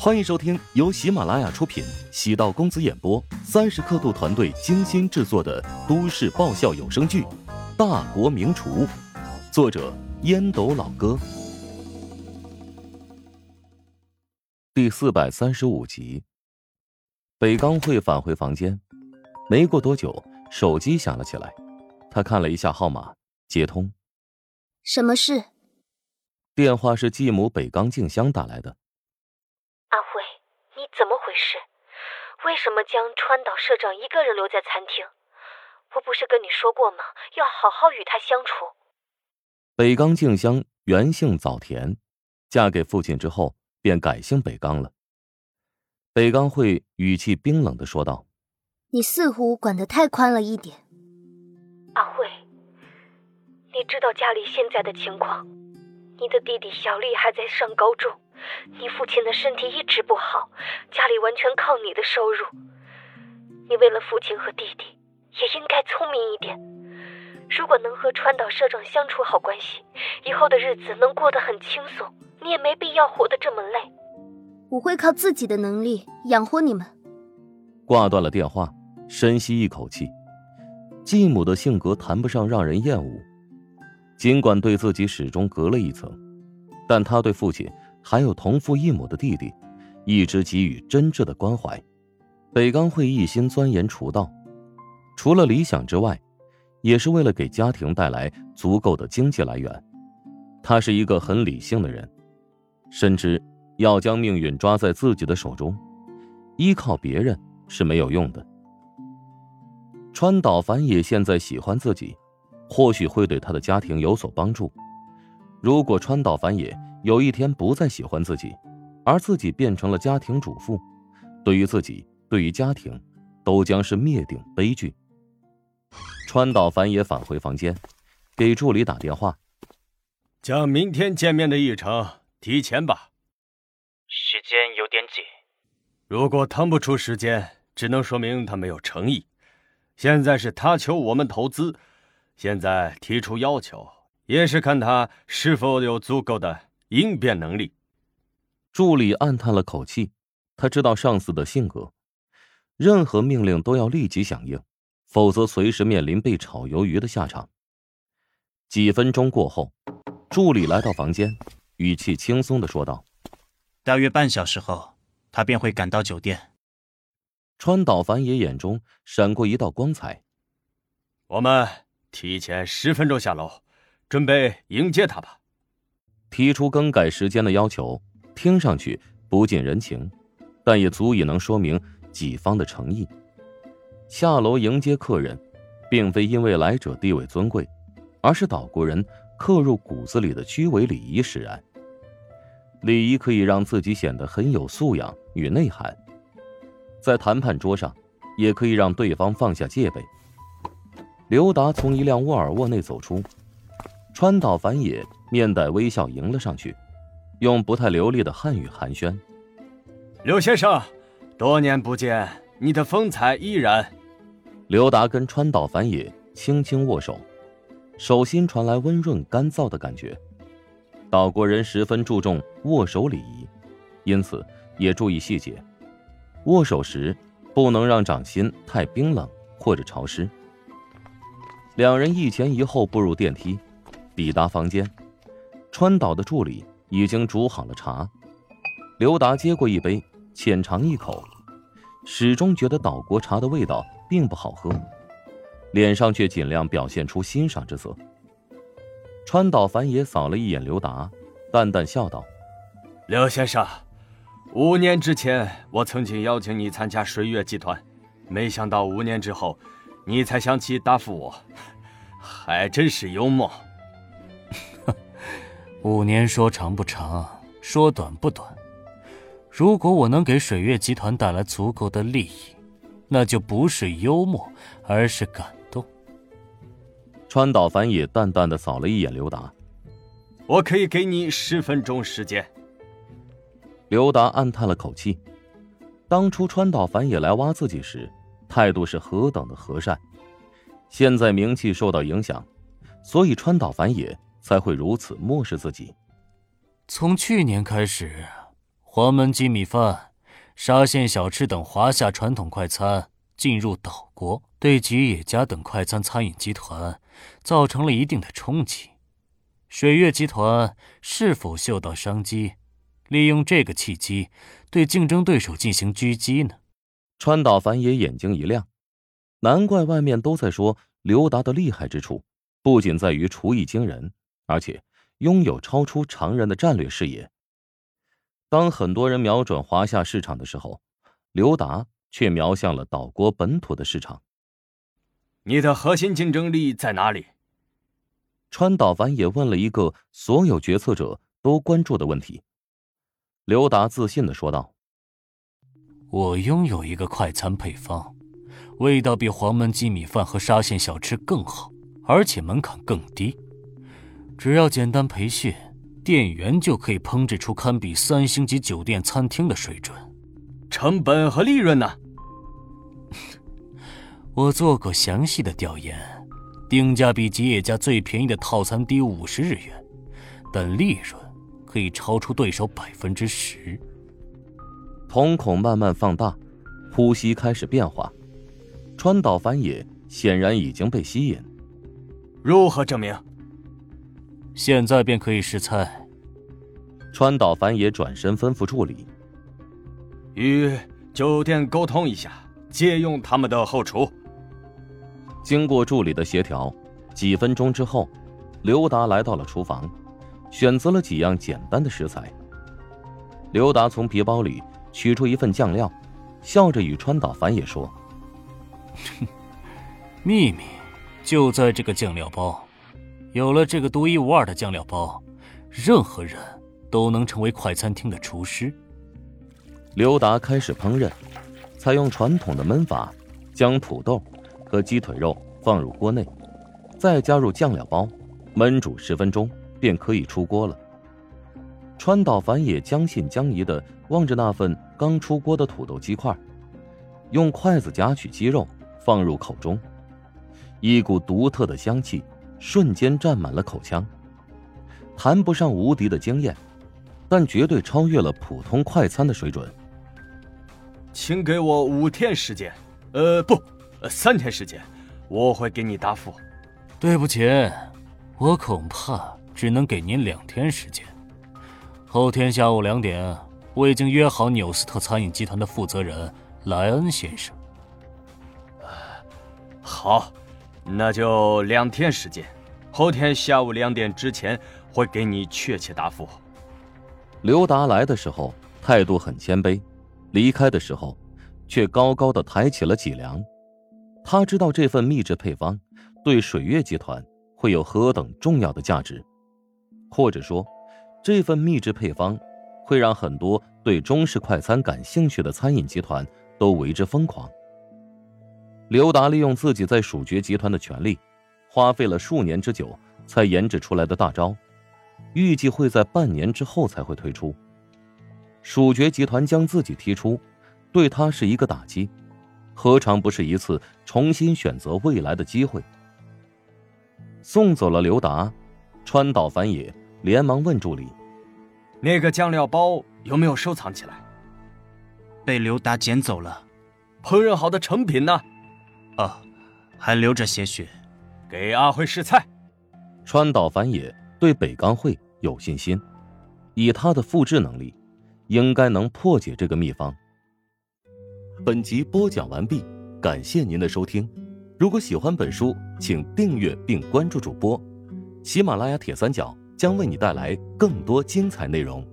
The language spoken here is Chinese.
欢迎收听由喜马拉雅出品、喜道公子演播、三十刻度团队精心制作的都市爆笑有声剧《大国名厨》，作者烟斗老哥，第四百三十五集。北刚会返回房间，没过多久，手机响了起来。他看了一下号码，接通。什么事？电话是继母北刚静香打来的。回事？为什么将川岛社长一个人留在餐厅？我不是跟你说过吗？要好好与他相处。北冈静香原姓早田，嫁给父亲之后便改姓北冈了。北冈会语气冰冷的说道：“你似乎管得太宽了一点。”阿慧，你知道家里现在的情况？你的弟弟小丽还在上高中，你父亲的身体一直不好，家里完全靠你的收入。你为了父亲和弟弟，也应该聪明一点。如果能和川岛社长相处好关系，以后的日子能过得很轻松，你也没必要活得这么累。我会靠自己的能力养活你们。挂断了电话，深吸一口气。继母的性格谈不上让人厌恶，尽管对自己始终隔了一层，但她对父亲还有同父异母的弟弟，一直给予真挚的关怀。北刚会一心钻研厨道，除了理想之外，也是为了给家庭带来足够的经济来源。他是一个很理性的人，深知要将命运抓在自己的手中，依靠别人是没有用的。川岛繁野现在喜欢自己，或许会对他的家庭有所帮助。如果川岛繁野有一天不再喜欢自己，而自己变成了家庭主妇，对于自己，对于家庭，都将是灭顶悲剧。川岛繁也返回房间，给助理打电话，将明天见面的议程提前吧。时间有点紧，如果腾不出时间，只能说明他没有诚意。现在是他求我们投资，现在提出要求，也是看他是否有足够的应变能力。助理暗叹了口气，他知道上司的性格，任何命令都要立即响应，否则随时面临被炒鱿鱼的下场。几分钟过后，助理来到房间，语气轻松的说道：“大约半小时后，他便会赶到酒店。”川岛繁野眼中闪过一道光彩。我们提前十分钟下楼，准备迎接他吧。提出更改时间的要求，听上去不近人情，但也足以能说明己方的诚意。下楼迎接客人，并非因为来者地位尊贵，而是岛国人刻入骨子里的居委礼仪使然。礼仪可以让自己显得很有素养与内涵。在谈判桌上，也可以让对方放下戒备。刘达从一辆沃尔沃内走出，川岛繁野面带微笑迎了上去，用不太流利的汉语寒暄：“刘先生，多年不见，你的风采依然。”刘达跟川岛繁野轻轻握手，手心传来温润干燥的感觉。岛国人十分注重握手礼仪，因此也注意细节。握手时，不能让掌心太冰冷或者潮湿。两人一前一后步入电梯，抵达房间。川岛的助理已经煮好了茶。刘达接过一杯，浅尝一口，始终觉得岛国茶的味道并不好喝，脸上却尽量表现出欣赏之色。川岛繁也扫了一眼刘达，淡淡笑道：“刘先生。”五年之前，我曾经邀请你参加水月集团，没想到五年之后，你才想起答复我，还真是幽默。五年说长不长，说短不短。如果我能给水月集团带来足够的利益，那就不是幽默，而是感动。川岛繁也淡淡的扫了一眼刘达，我可以给你十分钟时间。刘达暗叹了口气，当初川岛繁也来挖自己时，态度是何等的和善。现在名气受到影响，所以川岛繁也才会如此漠视自己。从去年开始，黄焖鸡米饭、沙县小吃等华夏传统快餐进入岛国，对吉野家等快餐餐饮集团造成了一定的冲击。水月集团是否嗅到商机，利用这个契机对竞争对手进行狙击呢？川岛繁也眼睛一亮，难怪外面都在说刘达的厉害之处，不仅在于厨艺惊人，而且拥有超出常人的战略视野。当很多人瞄准华夏市场的时候，刘达却瞄向了岛国本土的市场。你的核心竞争力在哪里？川岛繁也问了一个所有决策者都关注的问题。刘达自信的说道：“我拥有一个快餐配方，味道比黄焖鸡米饭和沙县小吃更好，而且门槛更低，只要简单培训。”店员就可以烹制出堪比三星级酒店餐厅的水准，成本和利润呢？我做过详细的调研，定价比吉野家最便宜的套餐低五十日元，但利润可以超出对手百分之十。瞳孔慢慢放大，呼吸开始变化，川岛繁野显然已经被吸引。如何证明？现在便可以试菜。川岛繁也转身吩咐助理：“与酒店沟通一下，借用他们的后厨。”经过助理的协调，几分钟之后，刘达来到了厨房，选择了几样简单的食材。刘达从皮包里取出一份酱料，笑着与川岛繁也说：“秘密就在这个酱料包。”有了这个独一无二的酱料包，任何人都能成为快餐厅的厨师。刘达开始烹饪，采用传统的焖法，将土豆和鸡腿肉放入锅内，再加入酱料包，焖煮十分钟便可以出锅了。川岛繁也将信将疑的望着那份刚出锅的土豆鸡块，用筷子夹取鸡肉放入口中，一股独特的香气。瞬间占满了口腔，谈不上无敌的经验，但绝对超越了普通快餐的水准。请给我五天时间，呃，不，三天时间，我会给你答复。对不起，我恐怕只能给您两天时间。后天下午两点，我已经约好纽斯特餐饮集团的负责人莱恩先生。好。那就两天时间，后天下午两点之前会给你确切答复。刘达来的时候态度很谦卑，离开的时候却高高的抬起了脊梁。他知道这份秘制配方对水月集团会有何等重要的价值，或者说，这份秘制配方会让很多对中式快餐感兴趣的餐饮集团都为之疯狂。刘达利用自己在蜀爵集团的权力，花费了数年之久才研制出来的大招，预计会在半年之后才会推出。蜀爵集团将自己踢出，对他是一个打击，何尝不是一次重新选择未来的机会？送走了刘达，川岛繁野连忙问助理：“那个酱料包有没有收藏起来？”被刘达捡走了。烹饪好的成品呢？哦，还留着些许，给阿辉试菜。川岛繁野对北冈会有信心，以他的复制能力，应该能破解这个秘方。本集播讲完毕，感谢您的收听。如果喜欢本书，请订阅并关注主播。喜马拉雅铁三角将为你带来更多精彩内容。